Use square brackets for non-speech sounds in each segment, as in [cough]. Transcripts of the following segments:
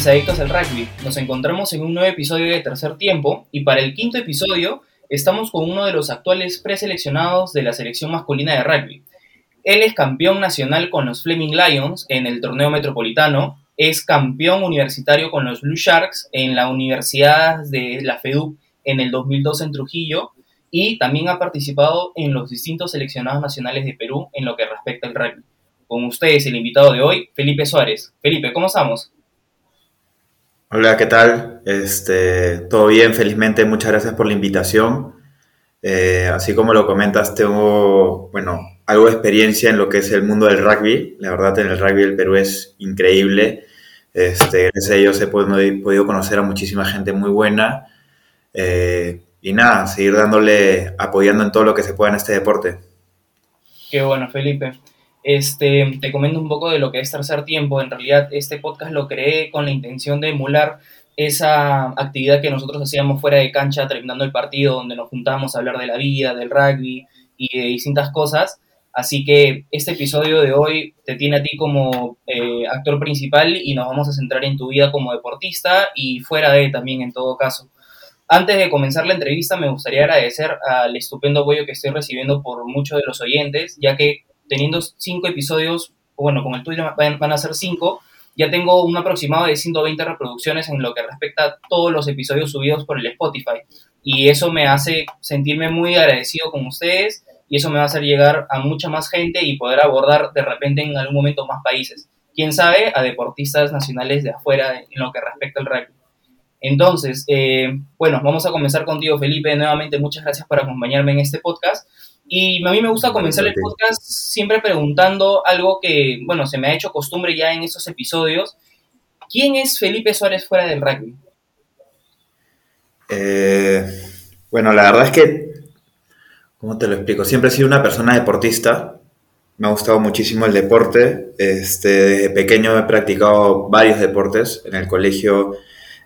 ¿Cómo están mis adictos al rugby? Nos encontramos en un nuevo episodio de Tercer Tiempo y para el quinto episodio estamos con uno de los actuales preseleccionados de la selección masculina de rugby. Él es campeón nacional con los Fleming Lions en el torneo metropolitano, es campeón universitario con los Blue Sharks en la Universidad de la FEDU en el 2002 en Trujillo y también ha participado en los distintos seleccionados nacionales de Perú en lo que respecta al rugby. Con ustedes el invitado de hoy, Felipe Suárez. Felipe, ¿cómo estamos? Hola, ¿qué tal? Este, todo bien, felizmente, muchas gracias por la invitación. Eh, así como lo comentas, tengo, bueno, algo de experiencia en lo que es el mundo del rugby. La verdad, en el rugby del Perú es increíble. Este, gracias a ellos he podido, conocer a muchísima gente muy buena. Eh, y nada, seguir dándole, apoyando en todo lo que se pueda en este deporte. Qué bueno, Felipe. Este, te comento un poco de lo que es tercer tiempo. En realidad, este podcast lo creé con la intención de emular esa actividad que nosotros hacíamos fuera de cancha terminando el partido, donde nos juntábamos a hablar de la vida, del rugby y de distintas cosas. Así que este episodio de hoy te tiene a ti como eh, actor principal y nos vamos a centrar en tu vida como deportista y fuera de también en todo caso. Antes de comenzar la entrevista me gustaría agradecer al estupendo apoyo que estoy recibiendo por muchos de los oyentes, ya que teniendo cinco episodios, bueno, con el tuyo van, a ser cinco, ya tengo un aproximado de 120 reproducciones en lo que respecta a todos los episodios subidos por el Spotify. Y eso me hace sentirme muy agradecido con ustedes y eso me va a hacer llegar a mucha más gente y poder abordar de repente en algún momento más países. Quién sabe, a deportistas nacionales de afuera en lo que respecta al rugby. Entonces, eh, bueno, vamos a comenzar contigo, Felipe. Nuevamente, muchas gracias por acompañarme en este podcast. Y a mí me gusta comenzar el podcast siempre preguntando algo que, bueno, se me ha hecho costumbre ya en estos episodios. ¿Quién es Felipe Suárez fuera del rugby? Eh, bueno, la verdad es que, ¿cómo te lo explico? Siempre he sido una persona deportista. Me ha gustado muchísimo el deporte. Este, desde pequeño he practicado varios deportes. En el colegio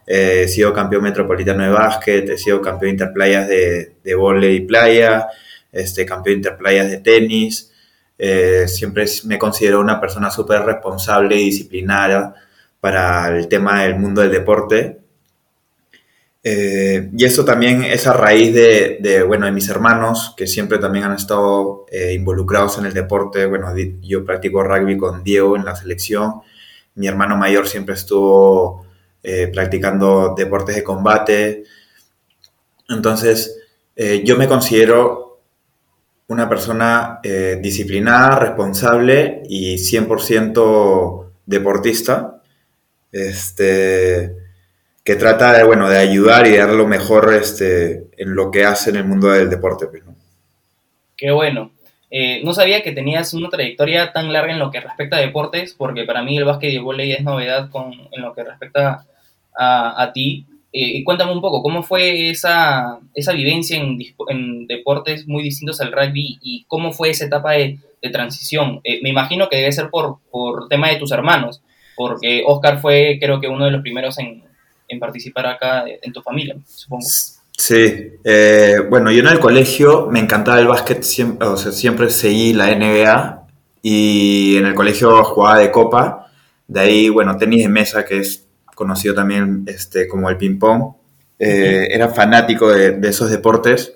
he sido campeón metropolitano de básquet, he sido campeón interplayas de, de volei y playa este, campeón interplayas de tenis. Eh, siempre me considero una persona súper responsable y disciplinada para el tema del mundo del deporte. Eh, y eso también es a raíz de, bueno, de mis hermanos, que siempre también han estado eh, involucrados en el deporte. Bueno, yo practico rugby con Diego en la selección. Mi hermano mayor siempre estuvo practicando deportes de combate. Entonces, yo me considero una persona eh, disciplinada, responsable y 100% deportista, este, que trata de, bueno, de ayudar y dar lo mejor este, en lo que hace en el mundo del deporte. Pues, Qué bueno. Eh, no sabía que tenías una trayectoria tan larga en lo que respecta a deportes, porque para mí el básquet y el voleibol es novedad con, en lo que respecta a, a ti. Eh, cuéntame un poco, ¿cómo fue esa, esa vivencia en, deportes muy distintos al rugby y cómo fue esa etapa de, transición? Eh, me imagino que debe ser por, por tema de tus hermanos, porque Oscar fue creo que uno de los primeros en, participar acá en tu familia, supongo. Sí, eh, bueno, yo en el colegio me encantaba el básquet, siempre, o sea, siempre seguí la NBA y en el colegio jugaba de copa, de ahí, bueno, tenis de mesa, que es conocido también este, como el ping-pong. Eh, era fanático de, esos deportes.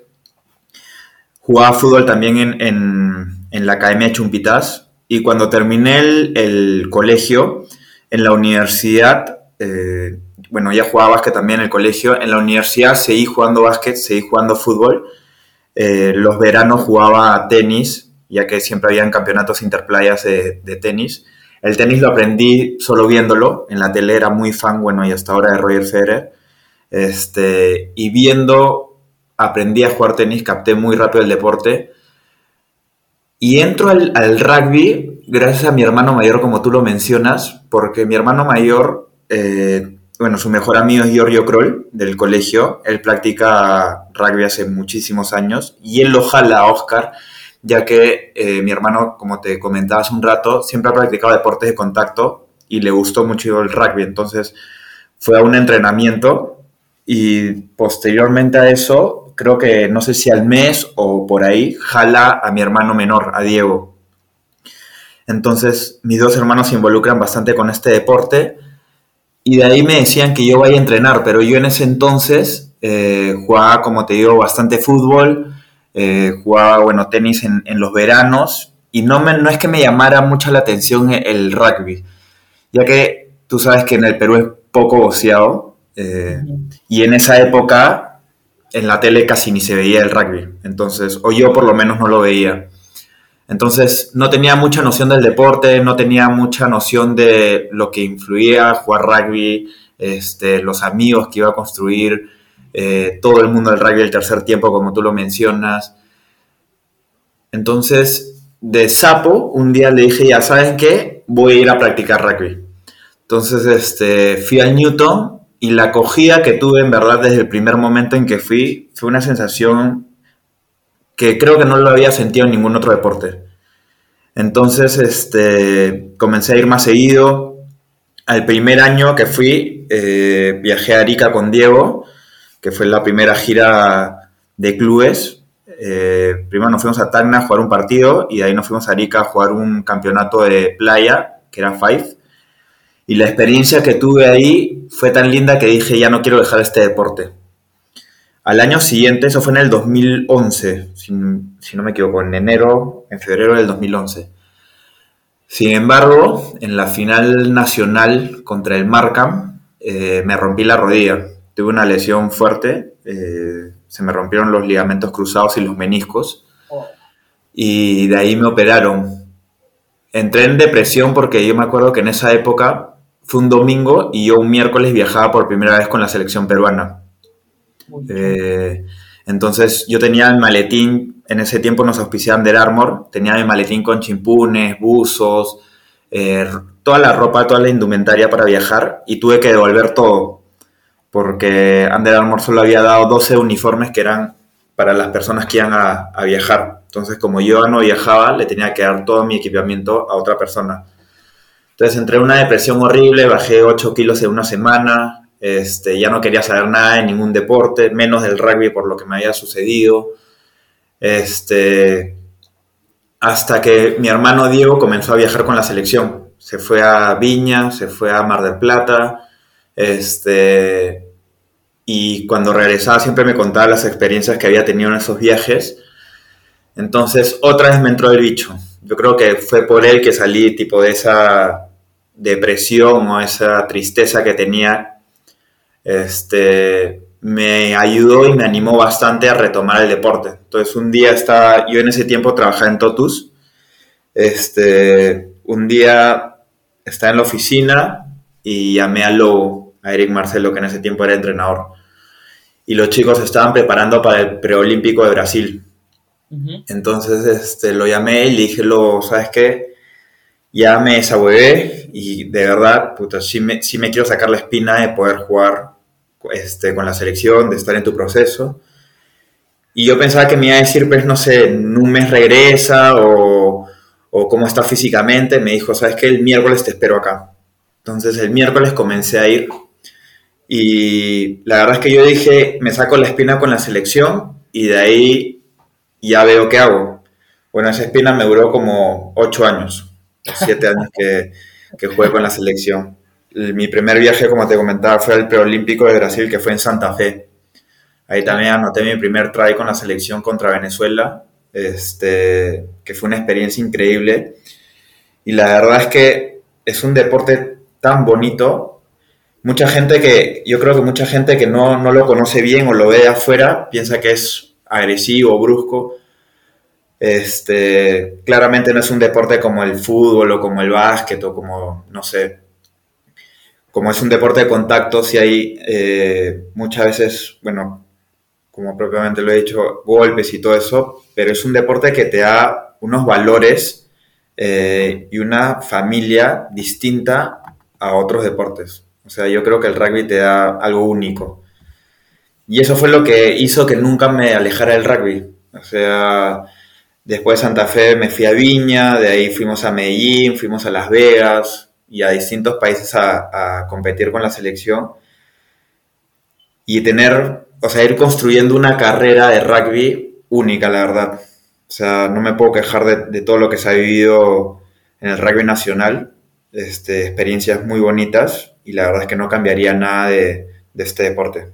Jugaba fútbol también en, la Academia Chumpitas. Y cuando terminé el, colegio, en la universidad, eh, bueno, ya jugaba básquet también en el colegio. En la universidad seguí jugando básquet, seguí jugando fútbol. Eh, los veranos jugaba tenis, ya que siempre habían campeonatos interplayas de, de tenis. El tenis lo aprendí solo viéndolo, en la tele era muy fan, bueno, y hasta ahora de Roger Federer. Este, y viendo, aprendí a jugar tenis, capté muy rápido el deporte. Y entro al, rugby gracias a mi hermano mayor, como tú lo mencionas, porque mi hermano mayor, eh, bueno, su mejor amigo es Giorgio Kroll, del colegio. Él practica rugby hace muchísimos años y él lo jala a Oscar ya que eh, mi hermano, como te comentaba hace un rato, siempre ha practicado deportes de contacto y le gustó mucho el rugby. Entonces fue a un entrenamiento y posteriormente a eso, creo que no sé si al mes o por ahí, jala a mi hermano menor, a Diego. Entonces mis dos hermanos se involucran bastante con este deporte y de ahí me decían que yo vaya a entrenar, pero yo en ese entonces eh, jugaba, como te digo, bastante fútbol, eh, jugaba, bueno, tenis en, en, los veranos y no, me, no es que me llamara mucho la atención el rugby, ya que tú sabes que en el Perú es poco boceado eh, y en esa época en la tele casi ni se veía el rugby, entonces, o yo por lo menos no lo veía. Entonces no tenía mucha noción del deporte, no tenía mucha noción de lo que influía jugar rugby, este, los amigos que iba a construir, eh, todo el mundo del rugby el tercer tiempo, como tú lo mencionas. Entonces, de sapo, un día le dije, ya saben qué, voy a ir a practicar rugby. Entonces, este, fui a Newton y la acogida que tuve, en verdad, desde el primer momento en que fui, fue una sensación que creo que no lo había sentido en ningún otro deporte. Entonces, este, comencé a ir más seguido. Al primer año que fui, eh, viajé a Arica con Diego, que fue la primera gira de clubes. Eh, primero nos fuimos a Tacna a jugar un partido y de ahí nos fuimos a Arica a jugar un campeonato de playa, que era Five. Y la experiencia que tuve ahí fue tan linda que dije, ya no quiero dejar este deporte. Al año siguiente, eso fue en el 2011, si, no me equivoco, en enero, en febrero del 2011. Sin embargo, en la final nacional contra el Markham, eh, me rompí la rodilla. Tuve una lesión fuerte, eh, se me rompieron los ligamentos cruzados y los meniscos. Oh. Y de ahí me operaron. Entré en depresión porque yo me acuerdo que en esa época fue un domingo y yo un miércoles viajaba por primera vez con la selección peruana. Eh, entonces yo tenía el maletín, en ese tiempo nos auspiciaban Under Armour, tenía mi maletín con chimpunes, buzos, eh, toda la ropa, toda la indumentaria para viajar y tuve que devolver todo porque Under Armour solo había dado 12 uniformes que eran para las personas que iban a, a viajar. Entonces como yo no viajaba, le tenía que dar todo mi equipamiento a otra persona. Entonces entré en una depresión horrible, bajé 8 kilos en una semana, este, ya no quería saber nada de ningún deporte, menos del rugby por lo que me había sucedido. Este, hasta que mi hermano Diego comenzó a viajar con la selección. Se fue a Viña, se fue a Mar del Plata. Este, y cuando regresaba siempre me contaba las experiencias que había tenido en esos viajes. Entonces otra vez me entró el bicho. Yo creo que fue por él que salí tipo de esa depresión o esa tristeza que tenía este, me ayudó y me animó bastante a retomar el deporte. Entonces un día estaba, yo en ese tiempo trabajaba en Totus, este, un día estaba en la oficina y llamé a Lobo, a Eric Marcelo, que en ese tiempo era entrenador. Y los chicos estaban preparando para el preolímpico de Brasil. Entonces este, lo llamé y le dije, Lobo, ¿sabes qué? Ya me desahuevé y de verdad, puta, sí me, sí me quiero sacar la espina de poder jugar este, con la selección, de estar en tu proceso. Y yo pensaba que me iba a decir, pues no sé, en un mes regresa o, o cómo está físicamente. Me dijo, ¿sabes qué? El miércoles te espero acá. Entonces el miércoles comencé a ir y la verdad es que yo dije, me saco la espina con la selección y de ahí ya veo qué hago. Bueno, esa espina me duró como ocho años, siete [laughs] años que, que jugué con la selección mi primer viaje, como te comentaba, fue al preolímpico de Brasil, que fue en Santa Fe. Ahí también anoté mi primer try con la selección contra Venezuela, este, que fue una experiencia increíble. Y la verdad es que es un deporte tan bonito. Mucha gente que, yo creo que mucha gente que no, no lo conoce bien o lo ve de afuera, piensa que es agresivo, brusco. Este, claramente no es un deporte como el fútbol o como el básquet o como, no sé, como es un deporte de contacto, si hay eh, muchas veces, bueno, como propiamente lo he dicho, golpes y todo eso, pero es un deporte que te da unos valores eh, y una familia distinta a otros deportes. O sea, yo creo que el rugby te da algo único. Y eso fue lo que hizo que nunca me alejara del rugby. O sea, después de Santa Fe me fui a Viña, de ahí fuimos a Medellín, fuimos a Las Vegas, y a distintos países a, competir con la selección y tener, o sea, ir construyendo una carrera de rugby única, la verdad. O sea, no me puedo quejar de, todo lo que se ha vivido en el rugby nacional, este, experiencias muy bonitas y la verdad es que no cambiaría nada de, este deporte.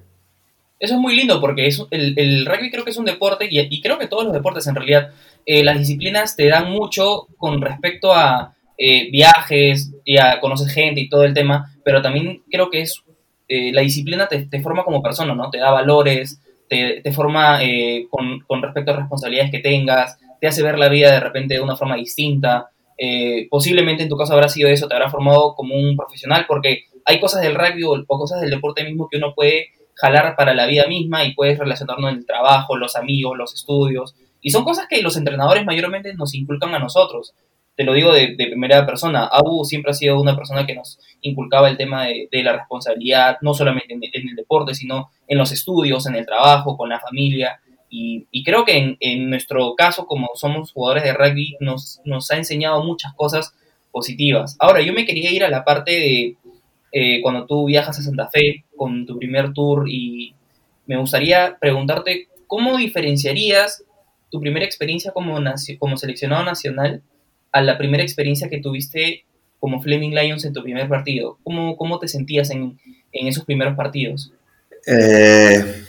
Eso es muy lindo porque es, el, rugby creo que es un deporte y, creo que todos los deportes en realidad, eh, las disciplinas te dan mucho con respecto a eh, viajes y a conocer gente y todo el tema, pero también creo que es eh, la disciplina te, forma como persona, ¿no? Te da valores, te, forma con, con respecto a responsabilidades que tengas, te hace ver la vida de repente de una forma distinta. Eh, posiblemente en tu caso habrá sido eso, te habrá formado como un profesional, porque hay cosas del rugby o, cosas del deporte mismo que uno puede jalar para la vida misma y puedes relacionarnos en el trabajo, los amigos, los estudios. Y son cosas que los entrenadores mayormente nos inculcan a nosotros. Te lo digo de, primera persona. Abu siempre ha sido una persona que nos inculcaba el tema de, la responsabilidad, no solamente en, en, el deporte, sino en los estudios, en el trabajo, con la familia. Y, creo que en, nuestro caso, como somos jugadores de rugby, nos, nos ha enseñado muchas cosas positivas. Ahora, yo me quería ir a la parte de eh, cuando tú viajas a Santa Fe con tu primer tour y me gustaría preguntarte cómo diferenciarías tu primera experiencia como, como seleccionado nacional a la primera experiencia que tuviste como Fleming Lions en tu primer partido. ¿Cómo, cómo te sentías en, en esos primeros partidos? Eh,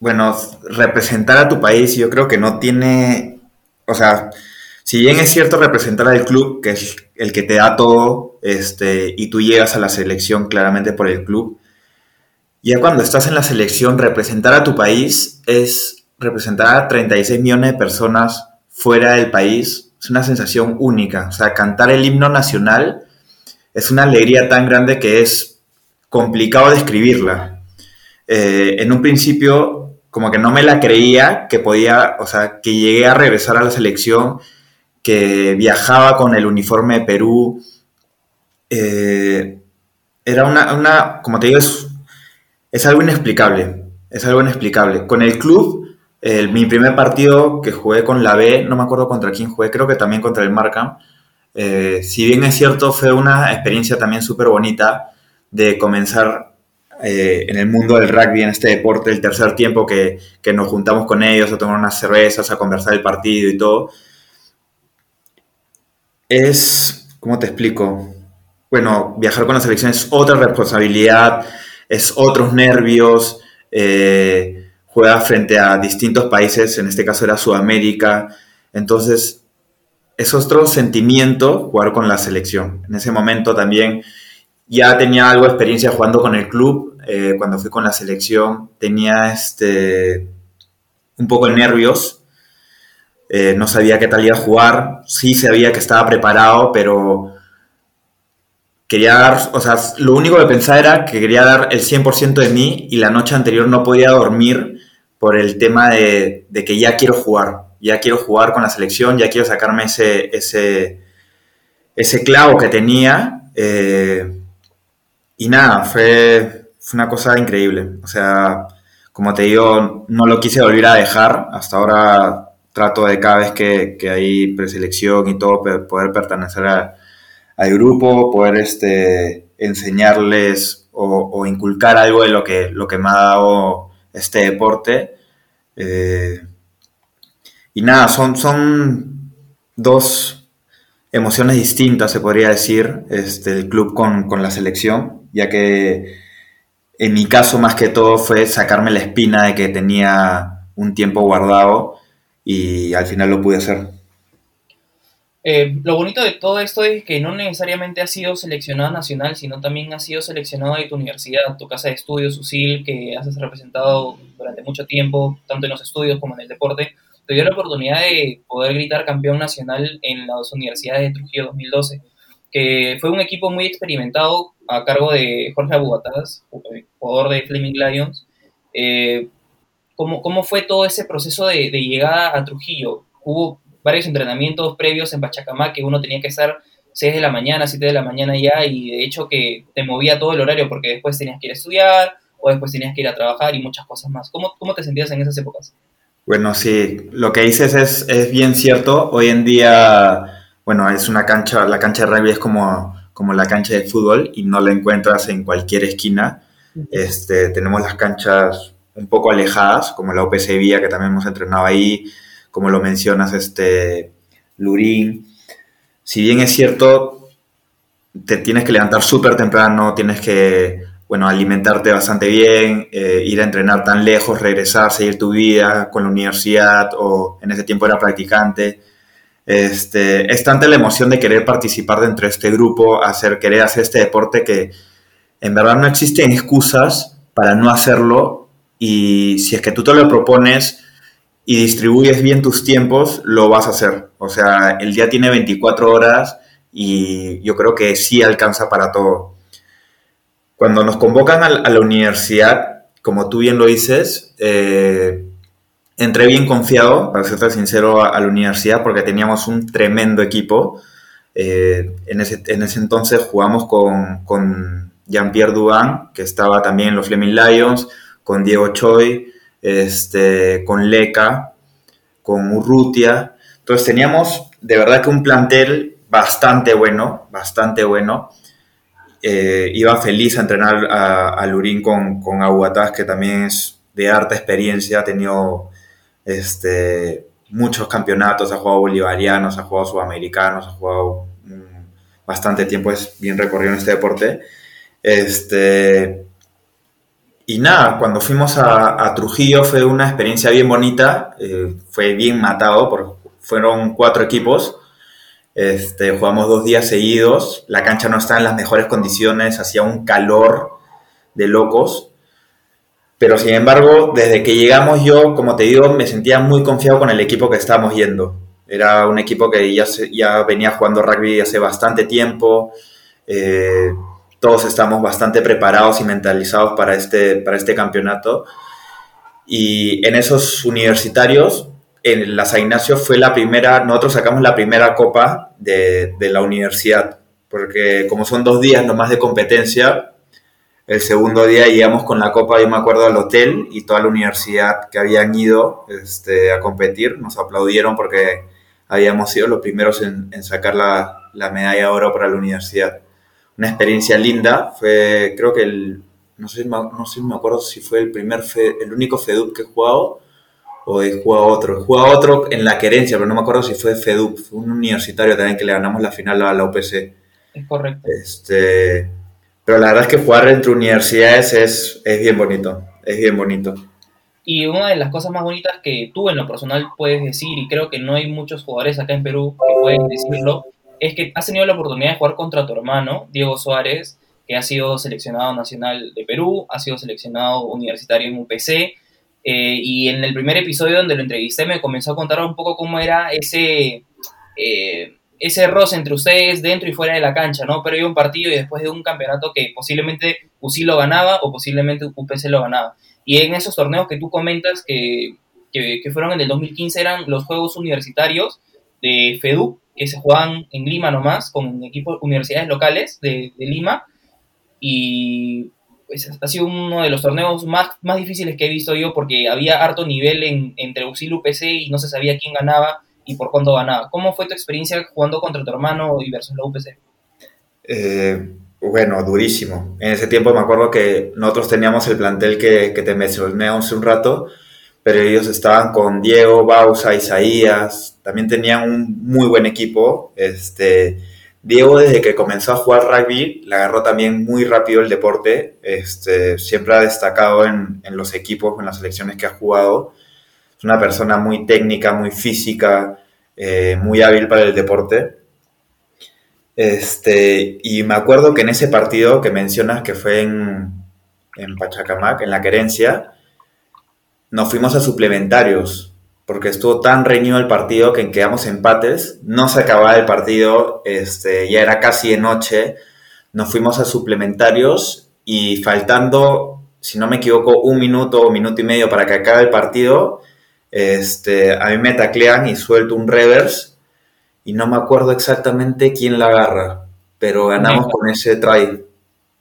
bueno, representar a tu país yo creo que no tiene, o sea, si bien es cierto representar al club, que es el que te da todo, este, y tú llegas a la selección claramente por el club, ya cuando estás en la selección, representar a tu país es representar a 36 millones de personas fuera del país, es una sensación única, o sea, cantar el himno nacional es una alegría tan grande que es complicado describirla. Eh, en un principio como que no me la creía que podía, o sea, que llegué a regresar a la selección, que viajaba con el uniforme de Perú. Eh, era una, una, como te digo, es, es, algo inexplicable, es algo inexplicable. Con el club, mi primer partido que jugué con la B, no me acuerdo contra quién jugué, creo que también contra el Markham. Eh, si bien es cierto, fue una experiencia también súper bonita de comenzar eh, en el mundo del rugby, en este deporte, el tercer tiempo que, que, nos juntamos con ellos a tomar unas cervezas, a conversar el partido y todo, es, ¿cómo te explico? Bueno, viajar con la selección es otra responsabilidad, es otros nervios, eh, juega frente a distintos países, en este caso era Sudamérica, entonces es otro sentimiento jugar con la selección. En ese momento también ya tenía algo de experiencia jugando con el club. Eh, cuando fui con la selección tenía este, un poco de nervios. Eh, no sabía qué tal iba a jugar. Sí sabía que estaba preparado, pero quería dar, o sea, lo único que pensaba era que quería dar el 100% de mí y la noche anterior no podía dormir por el tema de, que ya quiero jugar. Ya quiero jugar con la selección, ya quiero sacarme ese, ese, ese clavo que tenía. Eh, y nada, fue, una cosa increíble. O sea, como te digo, no lo quise volver a dejar. Hasta ahora trato de cada vez que, hay preselección y todo, poder pertenecer al grupo, poder este, enseñarles o, inculcar algo de lo que, lo que me ha dado este deporte. Eh, y nada, son, son dos emociones distintas, se podría decir, este, el club con, con la selección ya que en mi caso más que todo fue sacarme la espina de que tenía un tiempo guardado y al final lo pude hacer. Eh, lo bonito de todo esto es que no necesariamente has sido seleccionado nacional, sino también has sido seleccionado de tu universidad, tu casa de estudios, USIL, que has representado durante mucho tiempo, tanto en los estudios como en el deporte. Te dio la oportunidad de poder gritar campeón nacional en las universidades de Trujillo 2012 que fue un equipo muy experimentado a cargo de Jorge Abugataz, jugador de Flaming Lions. Eh, ¿cómo, ¿cómo, fue todo ese proceso de, llegada a Trujillo? Hubo varios entrenamientos previos en Pachacamá que uno tenía que estar 6 de la mañana, 7 de la mañana ya, y de hecho que te movía todo el horario porque después tenías que ir a estudiar o después tenías que ir a trabajar y muchas cosas más. ¿Cómo, cómo te sentías en esas épocas? Bueno, sí, lo que dices es, es bien cierto. Hoy en día bueno, es una cancha, la cancha de rugby es como, como la cancha de fútbol y no la encuentras en cualquier esquina. Este, tenemos las canchas un poco alejadas, como la Vía, que también hemos entrenado ahí, como lo mencionas, este, Lurín. Si bien es cierto, te tienes que levantar súper temprano, tienes que, bueno, alimentarte bastante bien, eh, ir a entrenar tan lejos, regresar, seguir tu vida con la universidad o en ese tiempo era practicante. Este, es tanta la emoción de querer participar dentro de este grupo, hacer, querer hacer este deporte que en verdad no existen excusas para no hacerlo y si es que tú te lo propones y distribuyes bien tus tiempos, lo vas a hacer. O sea, el día tiene 24 horas y yo creo que sí alcanza para todo. Cuando nos convocan a, la universidad, como tú bien lo dices, eh, entré bien confiado, para ser sincero, a, la universidad porque teníamos un tremendo equipo. Eh, en, ese, entonces jugamos con, con Jean-Pierre Duban, que estaba también en los Fleming Lions, con Diego Choi, este, con Leca, con Urrutia. Entonces teníamos de verdad que un plantel bastante bueno, bastante bueno. Eh, iba feliz a entrenar a, Lurín con, con Aguatás, que también es de harta experiencia, ha tenido este, muchos campeonatos, ha jugado bolivarianos, ha jugado sudamericanos, ha jugado mm, bastante tiempo, es bien recorrido en este deporte. Este, y nada, cuando fuimos a, Trujillo fue una experiencia bien bonita, eh, fue bien matado, por, fueron cuatro equipos este, jugamos dos días seguidos, la cancha no estaba en las mejores condiciones, hacía un calor de locos, pero sin embargo, desde que llegamos yo, como te digo, me sentía muy confiado con el equipo que estábamos yendo. Era un equipo que ya, ya venía jugando rugby hace bastante tiempo, eh, todos estamos bastante preparados y mentalizados para este, para este campeonato. Y en esos universitarios en la San Ignacio fue la primera, nosotros sacamos la primera copa de, la universidad, porque como son dos días nomás de competencia, el segundo día llegamos con la copa, yo me acuerdo, al hotel y toda la universidad que habían ido este, a competir nos aplaudieron porque habíamos sido los primeros en, sacar la, medalla de oro para la universidad. Una experiencia linda, fue creo que el, no sé, no sé, me acuerdo si fue el primer, el único FEDUP que he jugado, o he jugado otro. He jugado otro en la querencia, pero no me acuerdo si fue FEDUP, fue un universitario también que le ganamos la final a la UPC. Es correcto. Este, pero la verdad es que jugar entre universidades es, es bien bonito, es bien bonito. Y una de las cosas más bonitas que tú en lo personal puedes decir, y creo que no hay muchos jugadores acá en Perú que pueden decirlo, es que has tenido la oportunidad de jugar contra tu hermano, Diego Suárez, que ha sido seleccionado nacional de Perú, ha sido seleccionado universitario en UPC, eh, y en el primer episodio donde lo entrevisté me comenzó a contar un poco cómo era ese, eh, ese roce entre ustedes dentro y fuera de la cancha, ¿no? Pero hay un partido y después de un campeonato que posiblemente UCI lo ganaba o posiblemente UPC lo ganaba. Y en esos torneos que tú comentas que, que, fueron en el 2015 eran los Juegos Universitarios de FEDU, que se jugaban en Lima nomás, con equipos universidades locales de, de Lima. Y pues, ha sido uno de los torneos más, más difíciles que he visto yo porque había harto nivel en, entre UCIL y UPC y no se sabía quién ganaba y por cuándo ganaba. ¿Cómo fue tu experiencia jugando contra tu hermano y versus la UPC? Eh, bueno, durísimo. En ese tiempo me acuerdo que nosotros teníamos el plantel que, que te mencioné hace un rato, pero ellos estaban con Diego, Bausa, Isaías, también tenían un muy buen equipo. Este, Diego desde que comenzó a jugar rugby le agarró también muy rápido el deporte, este, siempre ha destacado en, los equipos, en las selecciones que ha jugado. Es una persona muy técnica, muy física, eh, muy hábil para el deporte. Este, y me acuerdo que en ese partido que mencionas que fue en, en Pachacamac, en la querencia, nos fuimos a suplementarios porque estuvo tan reñido el partido que quedamos empates, no se acababa el partido, este, ya era casi de noche, nos fuimos a suplementarios y faltando, si no me equivoco, un minuto o minuto y medio para que acabe el partido, este, a mí me taclean y suelto un reverse y no me acuerdo exactamente quién la agarra, pero ganamos con ese try.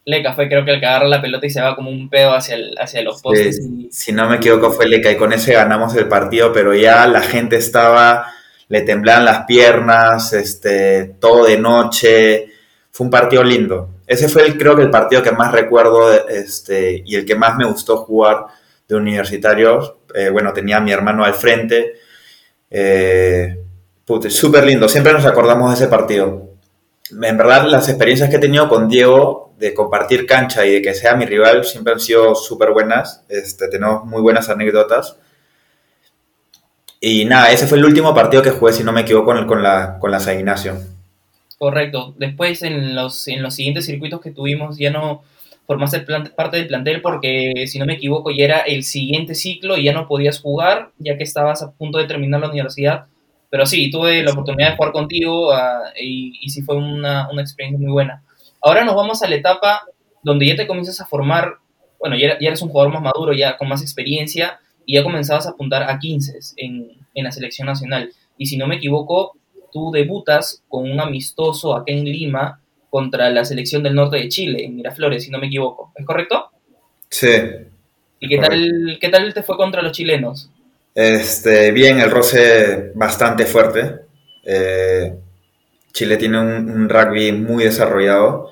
Leca fue creo que el que agarra la pelota y se va como un pedo hacia, hacia los postes. Si no me equivoco fue Leca y con ese ganamos el partido, pero ya la gente estaba, le temblaban las piernas, este, todo de noche, fue un partido lindo. Ese fue el, creo que el partido que más recuerdo este, y el que más me gustó jugar de universitarios. Eh, bueno, tenía a mi hermano al frente. Eh, súper lindo, siempre nos acordamos de ese partido. en verdad las experiencias que he tenido con Diego de compartir cancha y de que sea mi rival siempre han sido súper buenas. Este, tenemos muy buenas anécdotas. Y nada, ese fue el último partido que jugué, si no me equivoco, con, el, con, la, con la San Ignacio. Correcto. Después en los, en los siguientes circuitos que tuvimos ya no formaste parte del plantel porque, si no me equivoco, ya era el siguiente ciclo y ya no podías jugar, ya que estabas a punto de terminar la universidad. Pero sí, tuve la oportunidad de jugar contigo ah, y, y, sí fue una, una, experiencia muy buena. Ahora nos vamos a la etapa donde ya te comienzas a formar, bueno, ya, ya eres un jugador más maduro, ya con más experiencia y ya comenzabas a apuntar a 15 en, en la selección nacional. Y si no me equivoco, tú debutas con un amistoso acá en Lima contra la selección del norte de Chile, en Miraflores, si no me equivoco. ¿Es correcto? Sí. ¿Y qué tal, qué tal te fue contra los chilenos? Este, bien, el roce bastante fuerte. Eh, Chile tiene un, un, rugby muy desarrollado.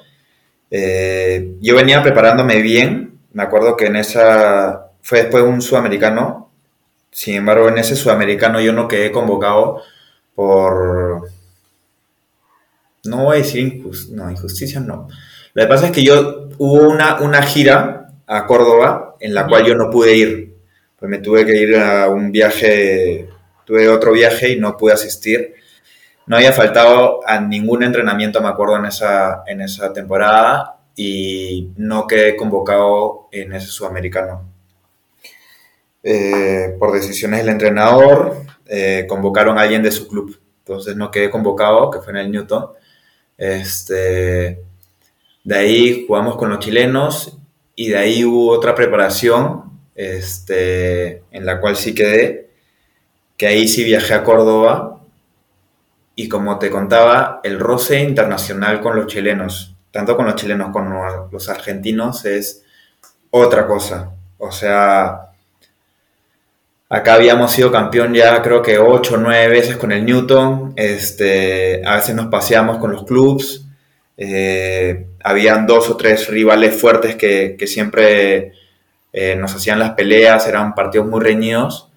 Eh, yo venía preparándome bien. Me acuerdo que en esa fue después un sudamericano. Sin embargo, en ese sudamericano yo no quedé convocado por no voy a decir injusticia, no, injusticia no. Lo que pasa es que yo hubo una, una gira a Córdoba en la cual yo no pude ir. Pues me tuve que ir a un viaje, tuve otro viaje y no pude asistir. No había faltado a ningún entrenamiento, me acuerdo, en esa, en esa temporada y no quedé convocado en ese sudamericano. Eh, por decisiones del entrenador, eh, convocaron a alguien de su club. Entonces no quedé convocado, que fue en el Newton. Este, de ahí jugamos con los chilenos y de ahí hubo otra preparación este, en la cual sí quedé, que ahí sí viajé a Córdoba y como te contaba, el roce internacional con los chilenos, tanto con los chilenos como los argentinos, es otra cosa. O sea, Acá habíamos sido campeón ya creo que ocho o nueve veces con el Newton. Este, a veces nos paseamos con los clubs. Eh, habían dos o tres rivales fuertes que, que siempre eh, nos hacían las peleas, eran partidos muy reñidos.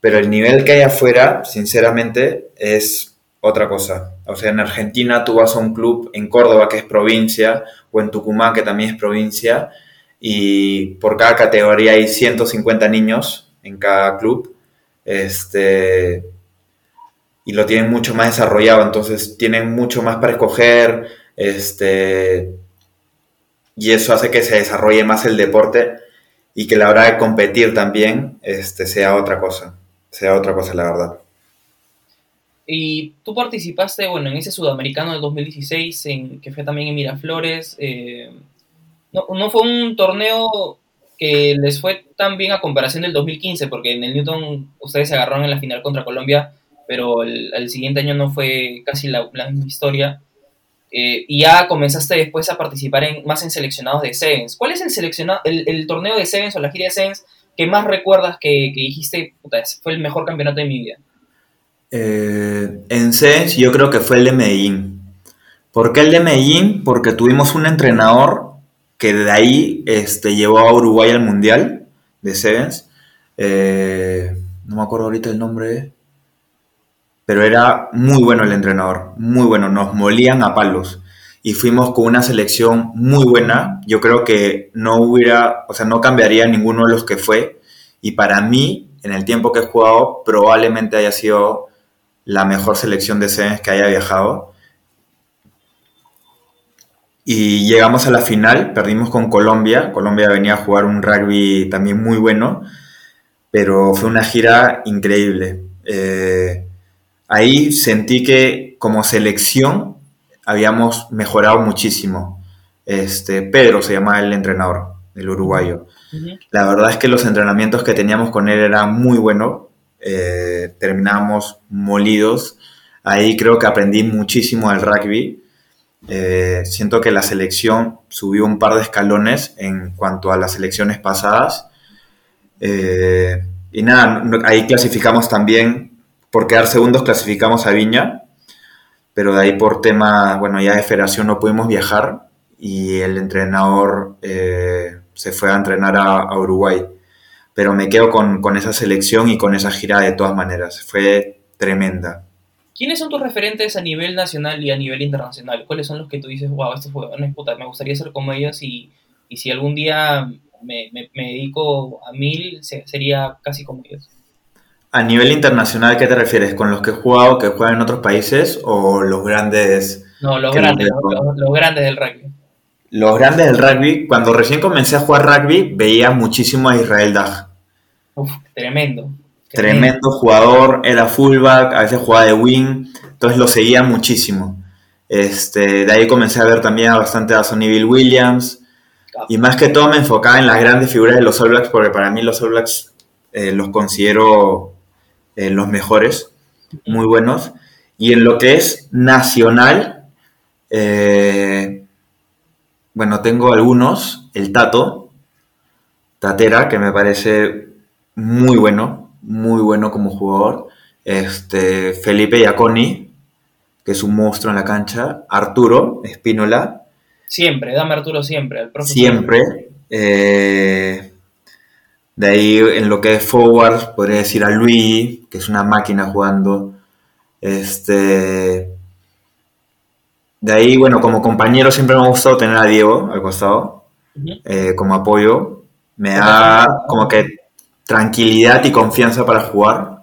Pero el nivel que hay afuera, sinceramente, es otra cosa. O sea, en Argentina tú vas a un club en Córdoba, que es provincia, o en Tucumán, que también es provincia, y por cada categoría hay 150 niños en cada club. Este, y lo tienen mucho más desarrollado, entonces tienen mucho más para escoger, este, y eso hace que se desarrolle más el deporte y que la hora de competir también este, sea otra cosa, sea otra cosa la verdad. Y tú participaste, bueno, en ese sudamericano del 2016, en, que fue también en Miraflores. Eh, no, fue un torneo que les fue tan bien a comparación del 2015, porque en el Newton ustedes se agarraron en la final contra Colombia, pero el, siguiente año no fue casi la, misma historia. Eh, y ya comenzaste después a participar en, más en seleccionados de Sevens. ¿Cuál es el, seleccionado, el, torneo de Sevens o la gira de Sevens que más recuerdas que, dijiste, puta, fue el mejor campeonato de mi vida? Eh, en Sevens yo creo que fue el de Medellín. ¿Por qué el de Medellín? Porque tuvimos un entrenador que de ahí este, llevó a Uruguay al Mundial de Sevens. Eh, no me acuerdo ahorita el nombre, pero era muy bueno el entrenador, muy bueno, nos molían a palos y fuimos con una selección muy buena. Yo creo que no hubiera, o sea, no cambiaría ninguno de los que fue y para mí, en el tiempo que he jugado, probablemente haya sido la mejor selección de Sevens que haya viajado y llegamos a la final, perdimos con Colombia. Colombia venía a jugar un rugby también muy bueno, pero fue una gira increíble. Eh, ahí sentí que como selección habíamos mejorado muchísimo. Este, Pedro se llama el entrenador, el uruguayo. La verdad es que los entrenamientos que teníamos con él eran muy buenos. Eh, terminamos molidos. Ahí creo que aprendí muchísimo del rugby eh, siento que la selección subió un par de escalones en cuanto a las elecciones pasadas. Eh, y nada, ahí clasificamos también, por quedar segundos clasificamos a Viña, pero de ahí por tema, bueno, ya de federación no pudimos viajar y el entrenador eh, se fue a entrenar a, Uruguay. Pero me quedo con, con esa selección y con esa gira de todas maneras. Fue tremenda, ¿Quiénes son tus referentes a nivel nacional y a nivel internacional? ¿Cuáles son los que tú dices, wow, estos jugadores, puta, me gustaría ser como ellos y, y si algún día me, me, me dedico a mil, sería casi como ellos? A nivel internacional, ¿qué te refieres? ¿Con los que he jugado, que juegan en otros países o los grandes? No, los grandes, los, los, grandes del rugby. Los grandes del rugby, cuando recién comencé a jugar rugby, veía muchísimo a Israel Dag. Uf, tremendo. Tremendo jugador, era fullback, a veces jugaba de wing, entonces lo seguía muchísimo. Este, de ahí comencé a ver también bastante a Sonny Bill Williams. Y más que todo me enfocaba en las grandes figuras de los All Blacks, porque para mí los All Blacks eh, los considero eh, los mejores, muy buenos. Y en lo que es nacional, eh, bueno, tengo algunos, el Tato, Tatera, que me parece muy bueno, muy bueno como jugador. Este, Felipe Iaconi, que es un monstruo en la cancha. Arturo Espínola. Siempre, dame Arturo siempre. El siempre. Eh, de ahí en lo que es forward, podría decir a Luis, que es una máquina jugando. Este. De ahí, bueno, como compañero siempre me ha gustado tener a Diego al costado, eh, como apoyo. Me da como que tranquilidad y confianza para jugar.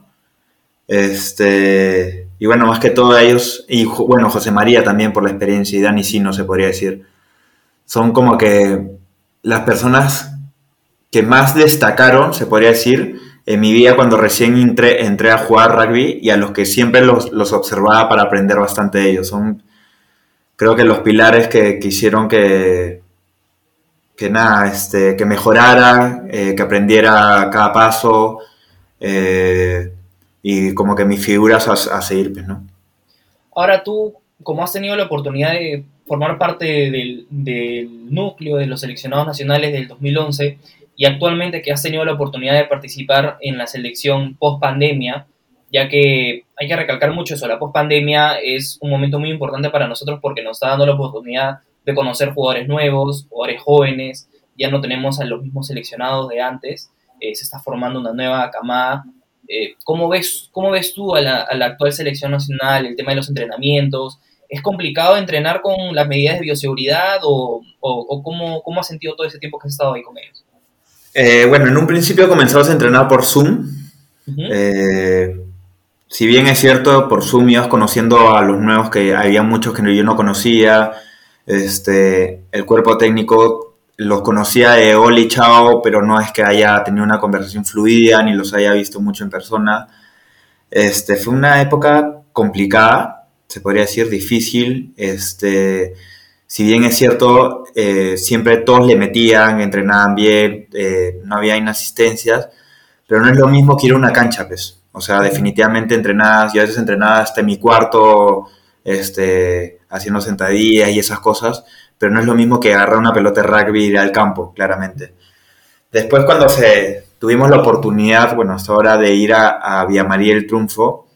Este, y bueno, más que todo ellos, y bueno, José María también por la experiencia, y Dani sí, no se podría decir. Son como que las personas que más destacaron, se podría decir, en mi vida cuando recién entré, entré a jugar rugby y a los que siempre los, los, observaba para aprender bastante de ellos. Son, creo que los pilares que, que hicieron que, que nada, este, que mejorara, eh, que aprendiera cada paso eh, y como que mis figuras a, a, seguir, pues, ¿no? Ahora tú, como has tenido la oportunidad de formar parte del, del núcleo de los seleccionados nacionales del 2011 y actualmente que has tenido la oportunidad de participar en la selección post pandemia, ya que hay que recalcar mucho eso, la post pandemia es un momento muy importante para nosotros porque nos está dando la oportunidad de conocer jugadores nuevos, jugadores jóvenes, ya no tenemos a los mismos seleccionados de antes, eh, se está formando una nueva camada. Eh, ¿cómo, ves, ¿Cómo ves tú a la, a la, actual selección nacional, el tema de los entrenamientos? ¿Es complicado entrenar con las medidas de bioseguridad o, o, o cómo, cómo has sentido todo ese tiempo que has estado ahí con ellos? Eh, bueno, en un principio comenzamos a entrenar por Zoom. Uh -huh. si bien es cierto, por Zoom ibas conociendo a los nuevos que había muchos que yo no conocía, este, el cuerpo técnico los conocía de Oli Chao, pero no es que haya tenido una conversación fluida ni los haya visto mucho en persona. Este, fue una época complicada, se podría decir difícil. Este, si bien es cierto, eh, siempre todos le metían, entrenaban bien, eh, no había inasistencias, pero no es lo mismo que ir a una cancha, pues. O sea, definitivamente entrenadas, yo a veces entrenaba hasta en mi cuarto, este, haciendo sentadillas y esas cosas, pero no es lo mismo que agarrar una pelota de rugby y al campo, claramente. Después cuando se, tuvimos la oportunidad, bueno, hasta ahora de ir a, a Vía María el Triunfo,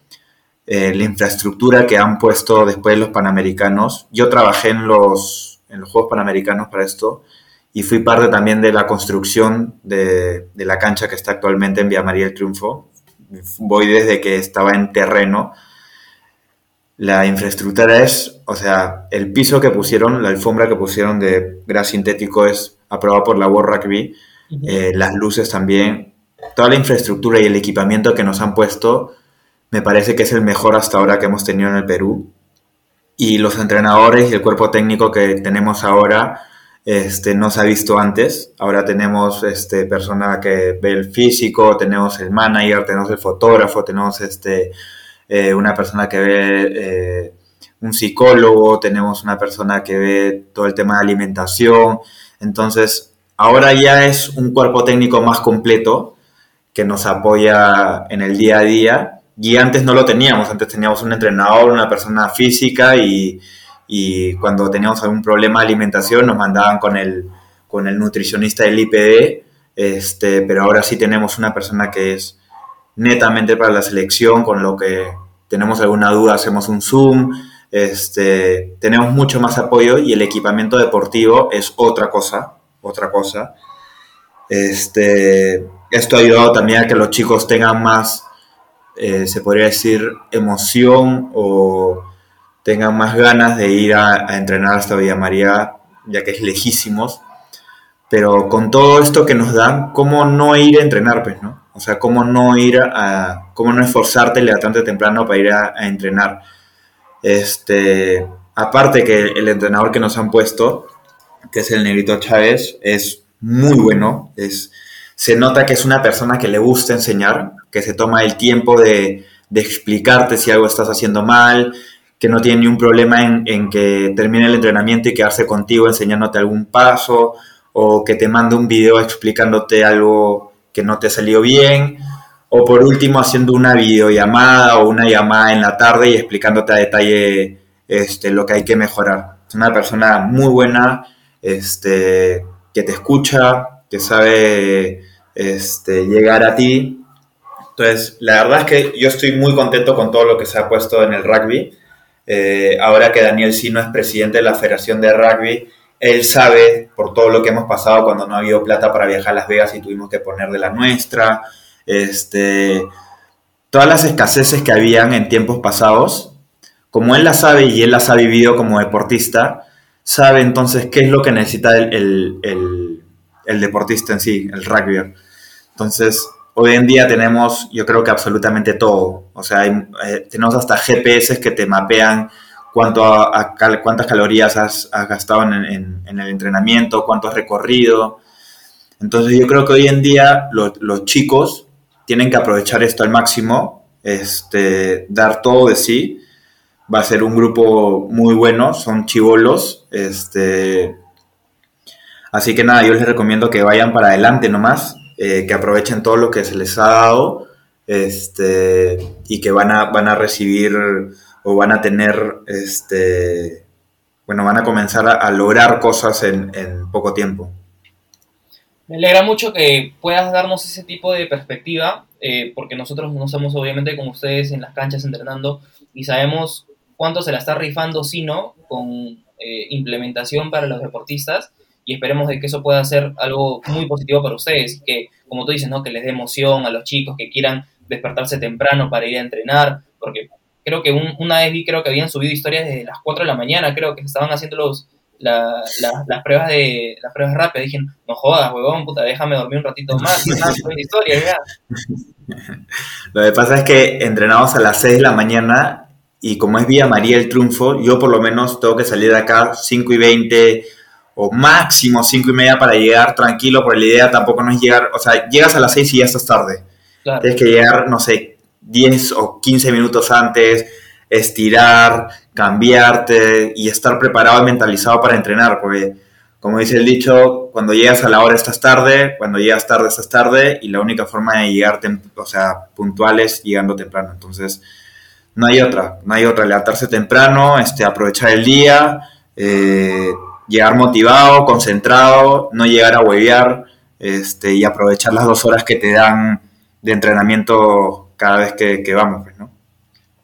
eh, la infraestructura que han puesto después los Panamericanos, yo trabajé en los, en los Juegos Panamericanos para esto y fui parte también de la construcción de, de la cancha que está actualmente en Vía María el Triunfo. Voy desde que estaba en terreno la infraestructura es, o sea, el piso que pusieron, la alfombra que pusieron de gras sintético es aprobado por la World Rugby, uh -huh. eh, las luces también, toda la infraestructura y el equipamiento que nos han puesto me parece que es el mejor hasta ahora que hemos tenido en el Perú. Y los entrenadores y el cuerpo técnico que tenemos ahora este, no se ha visto antes. Ahora tenemos este, persona que ve el físico, tenemos el manager, tenemos el fotógrafo, tenemos este, eh, una persona que ve eh, un psicólogo, tenemos una persona que ve todo el tema de alimentación. Entonces, ahora ya es un cuerpo técnico más completo que nos apoya en el día a día. Y antes no lo teníamos, antes teníamos un entrenador, una persona física y, y cuando teníamos algún problema de alimentación nos mandaban con el, con el nutricionista del IPD, este, pero ahora sí tenemos una persona que es netamente para la selección, con lo que tenemos alguna duda hacemos un Zoom, este, tenemos mucho más apoyo y el equipamiento deportivo es otra cosa, otra cosa. Este, esto ha ayudado también a que los chicos tengan más eh, se podría decir, emoción o tengan más ganas de ir a, entrenar hasta Villa María, ya que es lejísimos. Pero con todo esto que nos dan, ¿cómo no ir a entrenar, pues, no? O sea, ¿cómo no ir a, cómo no esforzarte levantarte temprano para ir a, entrenar? Este, aparte que el entrenador que nos han puesto, que es el Negrito Chávez, es muy bueno, es, se nota que es una persona que le gusta enseñar, que se toma el tiempo de, explicarte si algo estás haciendo mal, que no tiene ni un problema en, que termine el entrenamiento y quedarse contigo enseñándote algún paso, o que te mande un video explicándote algo que no te salió bien, o por último haciendo una videollamada o una llamada en la tarde y explicándote a detalle este, lo que hay que mejorar. Es una persona muy buena, este, que te escucha, que sabe este, llegar a ti. Entonces, la verdad es que yo estoy muy contento con todo lo que se ha puesto en el rugby. Eh, ahora que Daniel Sino es presidente de la Federación de Rugby, él sabe por todo lo que hemos pasado cuando no ha habido plata para viajar a Las Vegas y tuvimos que poner de la nuestra. Este, todas las escaseces que habían en tiempos pasados, como él las sabe y él las ha vivido como deportista, sabe entonces qué es lo que necesita el, el deportista en sí, el rugby. Entonces, hoy en día tenemos, yo creo que absolutamente todo. O sea, eh, tenemos hasta GPS que te mapean cuánto a, cuántas calorías has, gastado en, el entrenamiento, cuánto has recorrido. Entonces, yo creo que hoy en día los chicos tienen que aprovechar esto al máximo, este, dar todo de sí. Va a ser un grupo muy bueno, son chivolos, este, Así que nada, yo les recomiendo que vayan para adelante nomás, eh, que aprovechen todo lo que se les ha dado este, y que van a, van a recibir o van a tener, este, bueno, van a comenzar a, lograr cosas en, poco tiempo. Me alegra mucho que puedas darnos ese tipo de perspectiva, eh, porque nosotros no somos obviamente como ustedes en las canchas entrenando y sabemos cuánto se la está rifando Sino con eh, implementación para los deportistas y esperemos de que eso pueda ser algo muy positivo para ustedes que, como tú dices, ¿no? que les dé emoción a los chicos que quieran despertarse temprano para ir a entrenar, porque creo que una vez vi, creo que habían subido historias desde las 4 de la mañana, creo que estaban haciendo los, las pruebas de las pruebas rápidas, dije, no jodas, huevón, puta, déjame dormir un ratito más, y historia ya. [laughs] Lo que pasa es que entrenamos a las 6 de la mañana y como es Vía María el Triunfo, yo por lo menos tengo que salir de acá 5 y 20, o máximo cinco y media para llegar tranquilo, porque la idea tampoco no es llegar, o sea, llegas a las seis y ya estás tarde. Tienes que llegar, no sé, 10 o 15 minutos antes, estirar, cambiarte y estar preparado y mentalizado para entrenar, porque como dice el dicho, cuando llegas a la hora estás tarde, cuando llegas tarde estás tarde y la única forma de llegar, o sea, puntual es llegando temprano. Entonces, no hay otra, no hay otra, levantarse temprano, este, aprovechar el día, eh, llegar motivado, concentrado, no llegar a huevear este, y aprovechar las dos horas que te dan de entrenamiento cada vez que, vamos, pues, ¿no?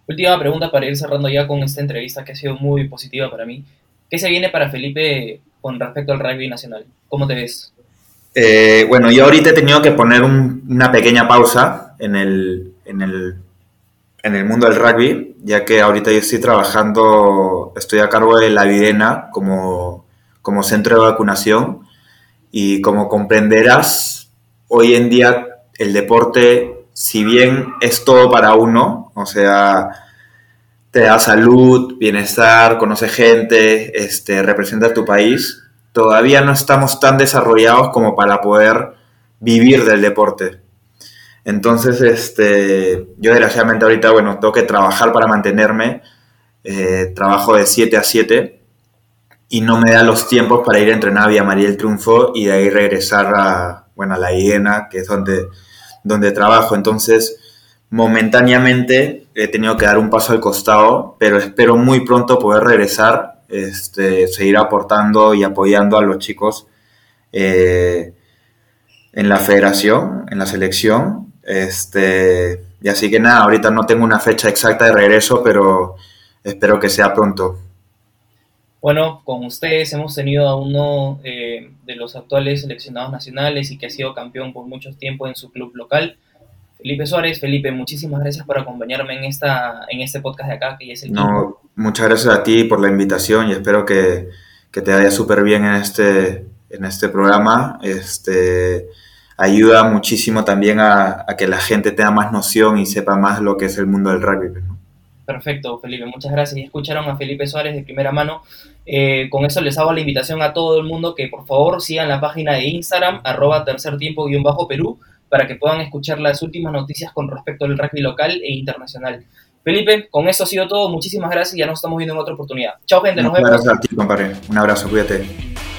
Última pregunta para ir cerrando ya con esta entrevista que ha sido muy positiva para mí. ¿Qué se viene para Felipe con respecto al rugby nacional? ¿Cómo te ves? Eh, bueno, yo ahorita he tenido que poner una pequeña pausa en el, en el en el mundo del rugby, ya que ahorita yo estoy trabajando, estoy a cargo de la Videna como como centro de vacunación y como comprenderás, hoy en día el deporte, si bien es todo para uno, o sea, te da salud, bienestar, conoce gente, este, representa tu país, todavía no estamos tan desarrollados como para poder vivir del deporte. Entonces, este, yo desgraciadamente ahorita, bueno, tengo que trabajar para mantenerme, eh, trabajo de 7 a 7 y no me da los tiempos para ir a entrenar a Vía María el Triunfo y de ahí regresar a, bueno, a la Hiena, que es donde, donde trabajo. Entonces, momentáneamente he tenido que dar un paso al costado, pero espero muy pronto poder regresar, este, seguir aportando y apoyando a los chicos eh, en la federación, en la selección. Este, y así que nada, ahorita no tengo una fecha exacta de regreso, pero espero que sea pronto. Bueno, con ustedes hemos tenido a uno eh, de los actuales seleccionados nacionales y que ha sido campeón por mucho tiempo en su club local. Felipe Suárez. Felipe, muchísimas gracias por acompañarme en, esta, en este podcast de acá, que es el No, muchas gracias a ti por la invitación y espero que, que te vaya súper bien en este, en este programa. Este, ayuda muchísimo también a, a, que la gente tenga más noción y sepa más lo que es el mundo del rugby. ¿no? Perfecto, Felipe, muchas gracias. Y escucharon a Felipe Suárez de primera mano. Eh, con eso les hago la invitación a todo el mundo que por favor sigan la página de Instagram, arroba tercer tiempo guion bajo Perú, para que puedan escuchar las últimas noticias con respecto al rugby local e internacional. Felipe, con eso ha sido todo. Muchísimas gracias y ya nos estamos viendo en otra oportunidad. Chao, gente. Nos vemos. Gracias a ti, compadre. Un abrazo, cuídate.